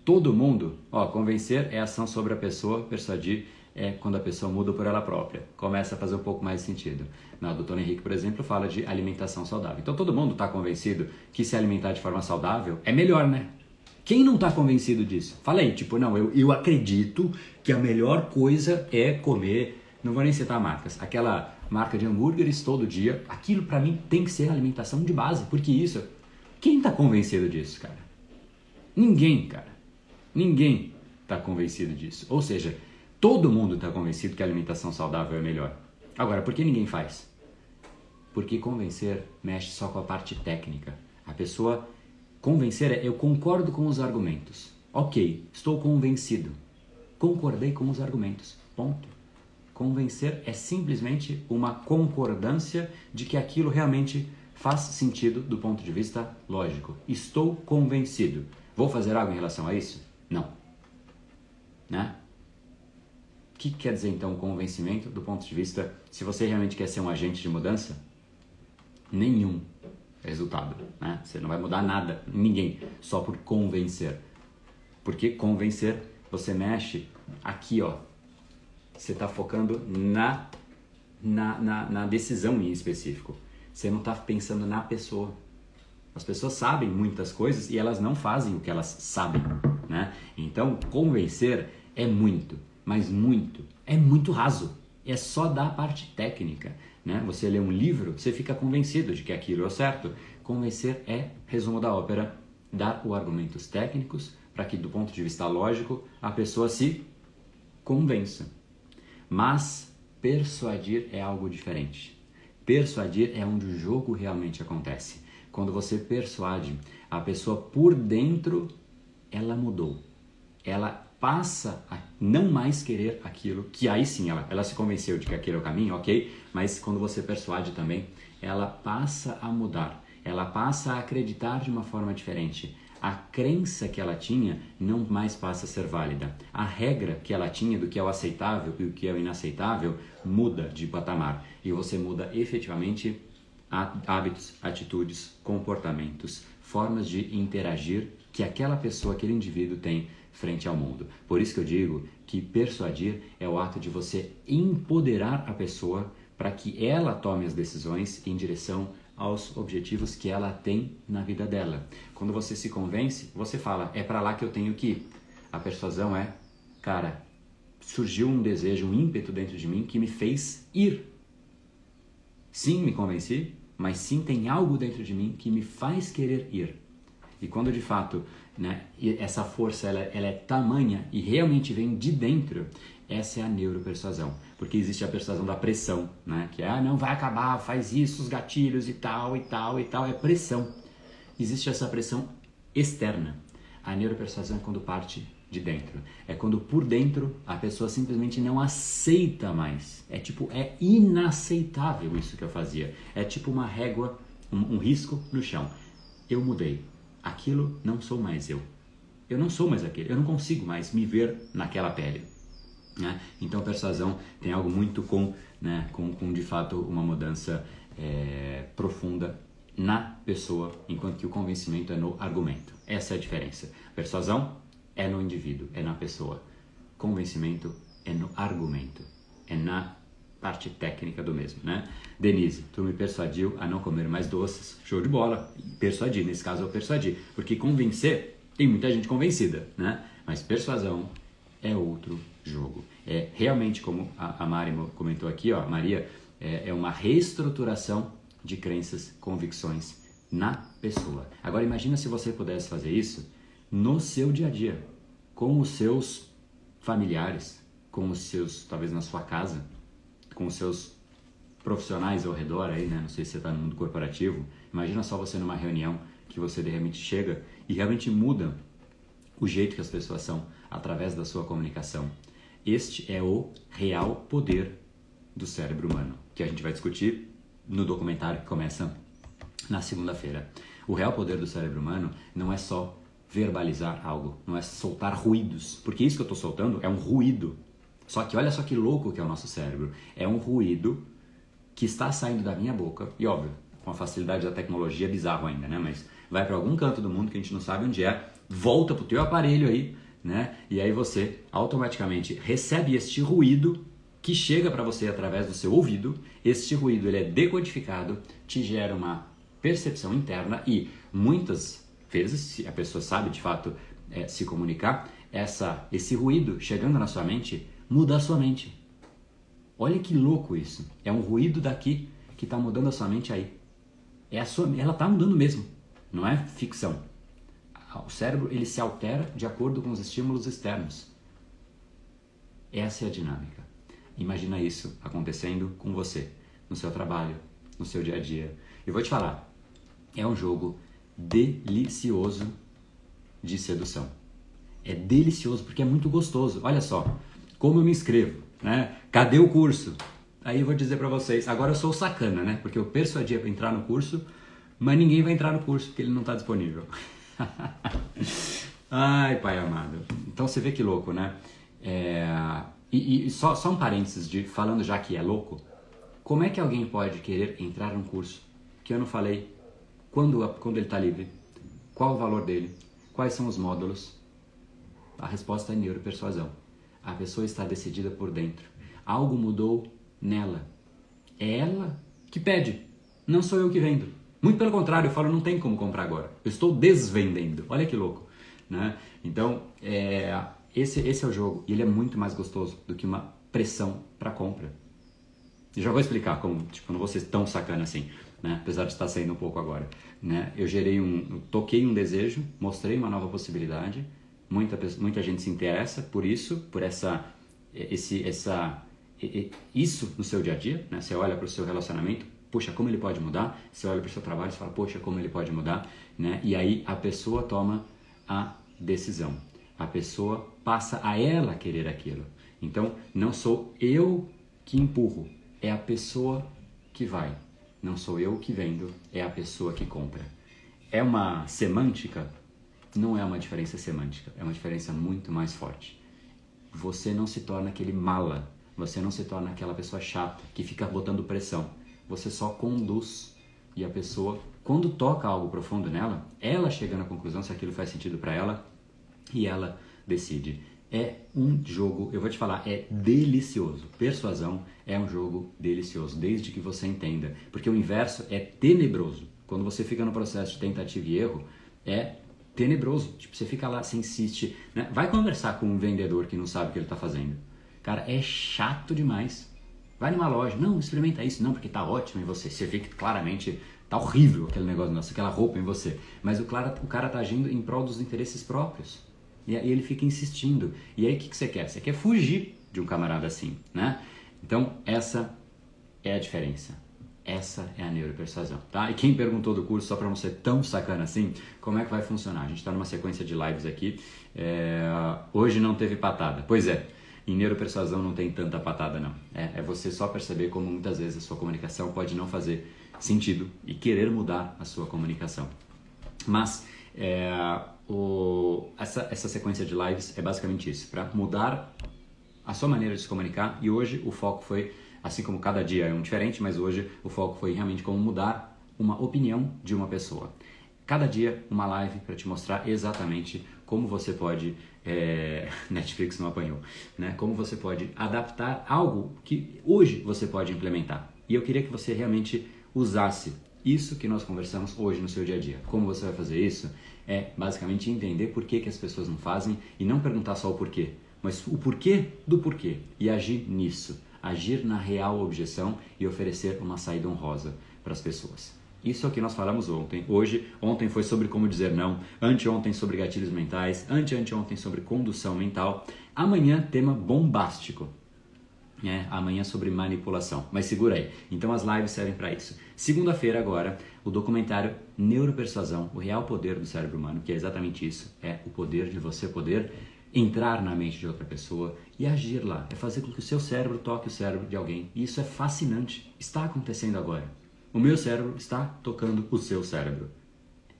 todo mundo, ó, convencer é ação sobre a pessoa, persuadir é quando a pessoa muda por ela própria. Começa a fazer um pouco mais de sentido. Na do Tony Henrique, por exemplo, fala de alimentação saudável. Então todo mundo está convencido que se alimentar de forma saudável é melhor, né? Quem não está convencido disso? Fala aí, tipo, não, eu, eu acredito que a melhor coisa é comer, não vou nem citar marcas, aquela marca de hambúrgueres todo dia, aquilo para mim tem que ser alimentação de base, porque isso, quem está convencido disso, cara? Ninguém, cara. Ninguém está convencido disso. Ou seja, todo mundo está convencido que a alimentação saudável é melhor. Agora, por que ninguém faz? Porque convencer mexe só com a parte técnica. A pessoa convencer é eu concordo com os argumentos. Ok, estou convencido. Concordei com os argumentos. Ponto. Convencer é simplesmente uma concordância de que aquilo realmente faz sentido do ponto de vista lógico. Estou convencido. Vou fazer algo em relação a isso? Não. Né? O que quer dizer então convencimento do ponto de vista se você realmente quer ser um agente de mudança? Nenhum resultado. Né? Você não vai mudar nada, ninguém, só por convencer. Porque convencer, você mexe aqui, ó, você está focando na, na, na, na, decisão em específico. Você não está pensando na pessoa. As pessoas sabem muitas coisas e elas não fazem o que elas sabem. Né? Então, convencer é muito, mas muito, é muito raso. É só da parte técnica. Né? Você lê um livro, você fica convencido de que aquilo é certo. Convencer é, resumo da ópera, dar os argumentos técnicos para que, do ponto de vista lógico, a pessoa se convença. Mas persuadir é algo diferente. Persuadir é onde o jogo realmente acontece. Quando você persuade, a pessoa por dentro, ela mudou. Ela passa a não mais querer aquilo, que aí sim ela, ela se convenceu de que aquele é o caminho, ok? Mas quando você persuade também, ela passa a mudar. Ela passa a acreditar de uma forma diferente a crença que ela tinha não mais passa a ser válida. A regra que ela tinha do que é o aceitável e o que é o inaceitável muda de patamar e você muda efetivamente hábitos, atitudes, comportamentos, formas de interagir que aquela pessoa, aquele indivíduo tem frente ao mundo. Por isso que eu digo que persuadir é o ato de você empoderar a pessoa para que ela tome as decisões em direção aos objetivos que ela tem na vida dela. Quando você se convence, você fala: é para lá que eu tenho que ir. A persuasão é: cara, surgiu um desejo, um ímpeto dentro de mim que me fez ir. Sim, me convenci, mas sim tem algo dentro de mim que me faz querer ir. E quando de fato né, essa força ela, ela é tamanha e realmente vem de dentro, essa é a neuropersuasão, porque existe a persuasão da pressão, né? Que é, ah, não vai acabar, faz isso, os gatilhos e tal e tal e tal, é pressão. Existe essa pressão externa. A neuropersuasão é quando parte de dentro. É quando por dentro a pessoa simplesmente não aceita mais. É tipo, é inaceitável isso que eu fazia. É tipo uma régua, um, um risco no chão. Eu mudei. Aquilo não sou mais eu. Eu não sou mais aquele. Eu não consigo mais me ver naquela pele. Né? Então, persuasão tem algo muito com, né, com, com de fato uma mudança é, profunda na pessoa, enquanto que o convencimento é no argumento. Essa é a diferença. Persuasão é no indivíduo, é na pessoa. Convencimento é no argumento, é na parte técnica do mesmo, né? Denise, tu me persuadiu a não comer mais doces. Show de bola. Persuadi, nesse caso eu persuadi, porque convencer tem muita gente convencida, né? Mas persuasão é outro jogo. É realmente, como a, Mari comentou aqui, ó, Maria, é, é uma reestruturação de crenças, convicções na pessoa. Agora imagina se você pudesse fazer isso no seu dia a dia, com os seus familiares, com os seus, talvez na sua casa, com os seus profissionais ao redor aí, né? Não sei se você está no mundo corporativo. Imagina só você numa reunião que você de repente chega e realmente muda o jeito que as pessoas são através da sua comunicação. Este é o real poder do cérebro humano, que a gente vai discutir no documentário que começa na segunda-feira. O real poder do cérebro humano não é só verbalizar algo, não é soltar ruídos, porque isso que eu estou soltando é um ruído. Só que olha só que louco que é o nosso cérebro. É um ruído que está saindo da minha boca, e óbvio, com a facilidade da tecnologia, é bizarro ainda, né? Mas vai para algum canto do mundo que a gente não sabe onde é, volta pro teu aparelho aí, né? E aí você automaticamente recebe este ruído que chega para você através do seu ouvido. Este ruído ele é decodificado, te gera uma percepção interna e muitas vezes, se a pessoa sabe de fato é, se comunicar, essa esse ruído chegando na sua mente muda a sua mente. Olha que louco isso. É um ruído daqui que está mudando a sua mente aí. É a sua, ela está mudando mesmo. Não é ficção. O cérebro ele se altera de acordo com os estímulos externos. Essa é a dinâmica. Imagina isso acontecendo com você, no seu trabalho, no seu dia a dia. Eu vou te falar, é um jogo delicioso de sedução. É delicioso porque é muito gostoso. Olha só, como eu me inscrevo, né? Cadê o curso? Aí eu vou dizer para vocês, agora eu sou sacana, né? Porque eu persuadi para entrar no curso, mas ninguém vai entrar no curso porque ele não está disponível. Ai, pai amado. Então você vê que louco, né? É... E, e, só, só um parênteses de falando já que é louco. Como é que alguém pode querer entrar num curso que eu não falei quando, quando ele está livre? Qual o valor dele? Quais são os módulos? A resposta é neuropersuasão. A pessoa está decidida por dentro. Algo mudou nela. É ela que pede, não sou eu que vendo. Muito pelo contrário, eu falo, não tem como comprar agora. Eu estou desvendendo. Olha que louco. Né? Então, é, esse, esse é o jogo. E ele é muito mais gostoso do que uma pressão para compra. Eu já vou explicar como, tipo, não vou ser tão sacana assim, né? apesar de estar saindo um pouco agora. Né? Eu gerei um, eu toquei um desejo, mostrei uma nova possibilidade, muita, muita gente se interessa por isso, por essa, esse, essa, isso no seu dia a dia, né? Você olha para o seu relacionamento, poxa, como ele pode mudar? Você olha para o seu trabalho e fala, poxa, como ele pode mudar? Né? E aí a pessoa toma a decisão. A pessoa passa a ela querer aquilo. Então, não sou eu que empurro, é a pessoa que vai. Não sou eu que vendo, é a pessoa que compra. É uma semântica? Não é uma diferença semântica, é uma diferença muito mais forte. Você não se torna aquele mala, você não se torna aquela pessoa chata que fica botando pressão você só conduz e a pessoa, quando toca algo profundo nela, ela chega na conclusão se aquilo faz sentido para ela e ela decide. É um jogo, eu vou te falar, é delicioso. Persuasão é um jogo delicioso, desde que você entenda. Porque o inverso é tenebroso. Quando você fica no processo de tentativa e erro, é tenebroso. Tipo, você fica lá, você insiste. Né? Vai conversar com um vendedor que não sabe o que ele está fazendo. Cara, é chato demais. Vai numa loja, não, experimenta isso, não, porque tá ótimo em você. Você vê que claramente tá horrível aquele negócio nosso, aquela roupa em você. Mas o cara, o cara tá agindo em prol dos interesses próprios. E aí ele fica insistindo. E aí o que, que você quer? Você quer fugir de um camarada assim, né? Então, essa é a diferença. Essa é a neuropersuasão, tá? E quem perguntou do curso, só para não ser tão sacana assim, como é que vai funcionar? A gente está numa sequência de lives aqui. É... Hoje não teve patada. Pois é, em neuropersuasão não tem tanta patada, não. É, é você só perceber como muitas vezes a sua comunicação pode não fazer sentido e querer mudar a sua comunicação. Mas é, o, essa, essa sequência de lives é basicamente isso, para mudar a sua maneira de se comunicar. E hoje o foco foi, assim como cada dia é um diferente, mas hoje o foco foi realmente como mudar uma opinião de uma pessoa. Cada dia uma live para te mostrar exatamente como você pode é, Netflix não apanhou, né? Como você pode adaptar algo que hoje você pode implementar. E eu queria que você realmente usasse isso que nós conversamos hoje no seu dia a dia. Como você vai fazer isso? É basicamente entender por que, que as pessoas não fazem e não perguntar só o porquê, mas o porquê do porquê e agir nisso, agir na real objeção e oferecer uma saída honrosa para as pessoas. Isso é o que nós falamos ontem. Hoje, ontem foi sobre como dizer não, anteontem sobre gatilhos mentais, anteanteontem sobre condução mental. Amanhã, tema bombástico. É, amanhã sobre manipulação. Mas segura aí. Então as lives servem para isso. Segunda-feira agora, o documentário Neuropersuasão, o real poder do cérebro humano, que é exatamente isso, é o poder de você poder entrar na mente de outra pessoa e agir lá. É fazer com que o seu cérebro toque o cérebro de alguém. E isso é fascinante. Está acontecendo agora. O meu cérebro está tocando o seu cérebro.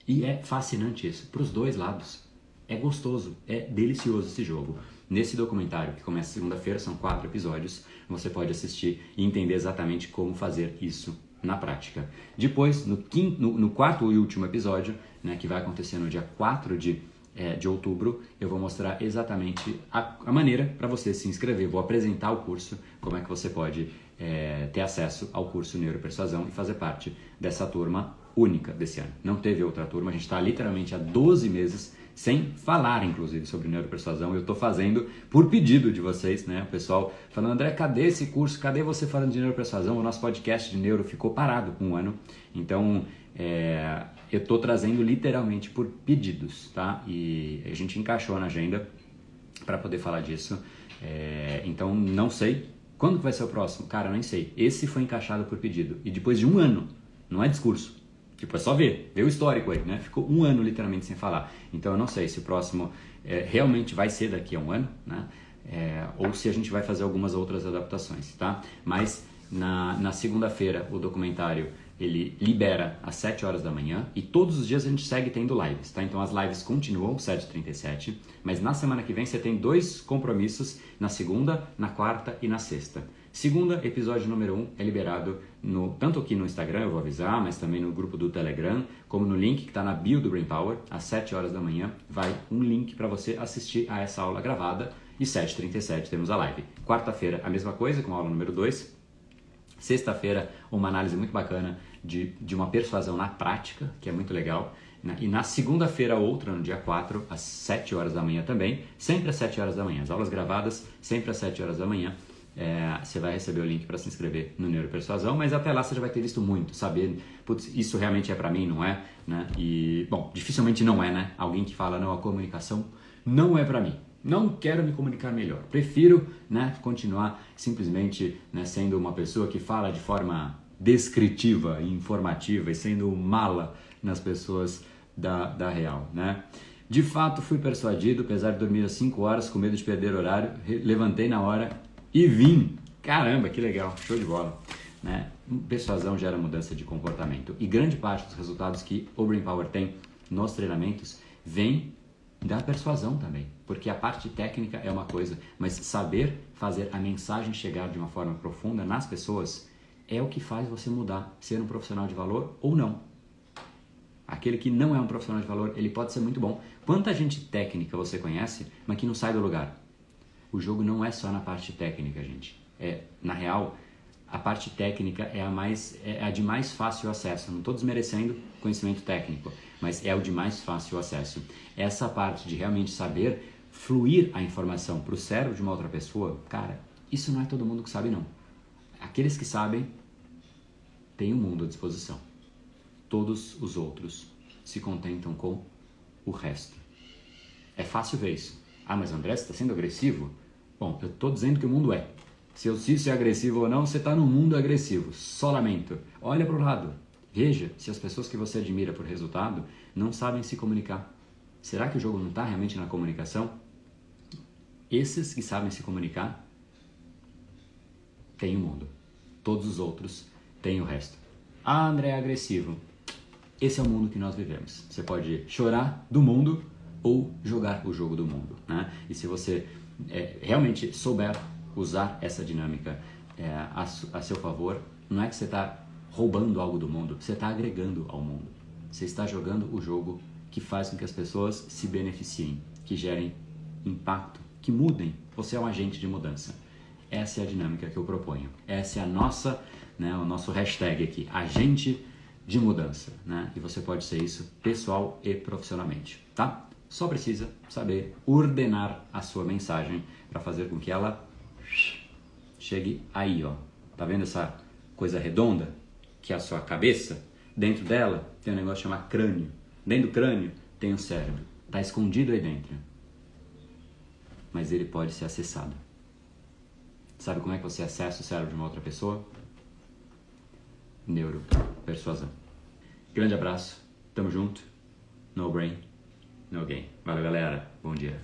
E é fascinante isso, para os dois lados. É gostoso, é delicioso esse jogo. Nesse documentário, que começa segunda-feira, são quatro episódios, você pode assistir e entender exatamente como fazer isso na prática. Depois, no, quinto, no, no quarto e último episódio, né, que vai acontecer no dia 4 de, é, de outubro, eu vou mostrar exatamente a, a maneira para você se inscrever. Vou apresentar o curso, como é que você pode é, ter acesso ao curso Neuropersuasão e fazer parte dessa turma única desse ano. Não teve outra turma, a gente está literalmente há 12 meses sem falar, inclusive, sobre neuropersuasão. Eu estou fazendo por pedido de vocês, né? O pessoal falando, André, cadê esse curso? Cadê você falando de neuropersuasão? O nosso podcast de neuro ficou parado um ano. Então, é, eu estou trazendo literalmente por pedidos, tá? E a gente encaixou na agenda para poder falar disso. É, então, não sei. Quando vai ser o próximo? Cara, nem sei. Esse foi encaixado por pedido. E depois de um ano, não é discurso, Tipo, é só ver, ver o histórico aí, né? Ficou um ano literalmente sem falar. Então eu não sei se o próximo é, realmente vai ser daqui a um ano, né? É, ou se a gente vai fazer algumas outras adaptações, tá? Mas na, na segunda-feira o documentário ele libera às 7 horas da manhã e todos os dias a gente segue tendo lives, tá? Então as lives continuam 7h37, mas na semana que vem você tem dois compromissos na segunda, na quarta e na sexta. Segunda, episódio número 1 um, é liberado no, tanto aqui no Instagram, eu vou avisar, mas também no grupo do Telegram, como no link que está na bio do Brain Power, às 7 horas da manhã, vai um link para você assistir a essa aula gravada e 7h37 temos a live. Quarta-feira, a mesma coisa, com a aula número 2. Sexta-feira, uma análise muito bacana de, de uma persuasão na prática, que é muito legal. Né? E na segunda-feira, outra, no dia 4, às 7 horas da manhã também, sempre às 7 horas da manhã. As aulas gravadas, sempre às 7 horas da manhã é, você vai receber o link para se inscrever no Neuropersuasão, mas até lá você já vai ter visto muito, saber, putz, isso realmente é para mim, não é? Né? E, bom, dificilmente não é, né? Alguém que fala, não, a comunicação não é para mim. Não quero me comunicar melhor. Prefiro né, continuar simplesmente né, sendo uma pessoa que fala de forma descritiva e informativa e sendo mala nas pessoas da, da real, né? De fato, fui persuadido, apesar de dormir às 5 horas com medo de perder horário, levantei na hora e vim. Caramba, que legal, show de bola. Né? Persuasão gera mudança de comportamento. E grande parte dos resultados que o Brain Power tem nos treinamentos vem da persuasão também. Porque a parte técnica é uma coisa, mas saber fazer a mensagem chegar de uma forma profunda nas pessoas é o que faz você mudar, ser um profissional de valor ou não. Aquele que não é um profissional de valor, ele pode ser muito bom. Quanta gente técnica você conhece, mas que não sai do lugar? o jogo não é só na parte técnica, gente. É, na real, a parte técnica é a, mais, é a de mais fácil acesso. Não estou desmerecendo conhecimento técnico, mas é o de mais fácil acesso. Essa parte de realmente saber fluir a informação para o cérebro de uma outra pessoa, cara, isso não é todo mundo que sabe, não. Aqueles que sabem têm o um mundo à disposição. Todos os outros se contentam com o resto. É fácil ver isso. Ah, mas André, você está sendo agressivo? Bom, eu estou dizendo que o mundo é. Se eu se é agressivo ou não, você está no mundo agressivo. Só lamento. Olha para o lado. Veja se as pessoas que você admira por resultado não sabem se comunicar. Será que o jogo não está realmente na comunicação? Esses que sabem se comunicar têm o mundo. Todos os outros têm o resto. Ah, André é agressivo. Esse é o mundo que nós vivemos. Você pode chorar do mundo ou jogar o jogo do mundo. Né? E se você é, realmente souber usar essa dinâmica é, a, a, seu favor, não é que você está roubando algo do mundo, você está agregando ao mundo. Você está jogando o jogo que faz com que as pessoas se beneficiem, que gerem impacto, que mudem. Você é um agente de mudança. Essa é a dinâmica que eu proponho. Essa é a nossa, né, o nosso hashtag aqui, agente de mudança, né? E você pode ser isso pessoal e profissionalmente, tá? Só precisa saber ordenar a sua mensagem para fazer com que ela chegue aí, ó. Tá vendo essa coisa redonda que é a sua cabeça? Dentro dela tem um negócio chamado crânio. Dentro do crânio tem o cérebro. Tá escondido aí dentro. Mas ele pode ser acessado. Sabe como é que você acessa o cérebro de uma outra pessoa? Neuropersuasão. Grande abraço. Tamo junto. No brain. No game. Valeu, galera. Bom dia.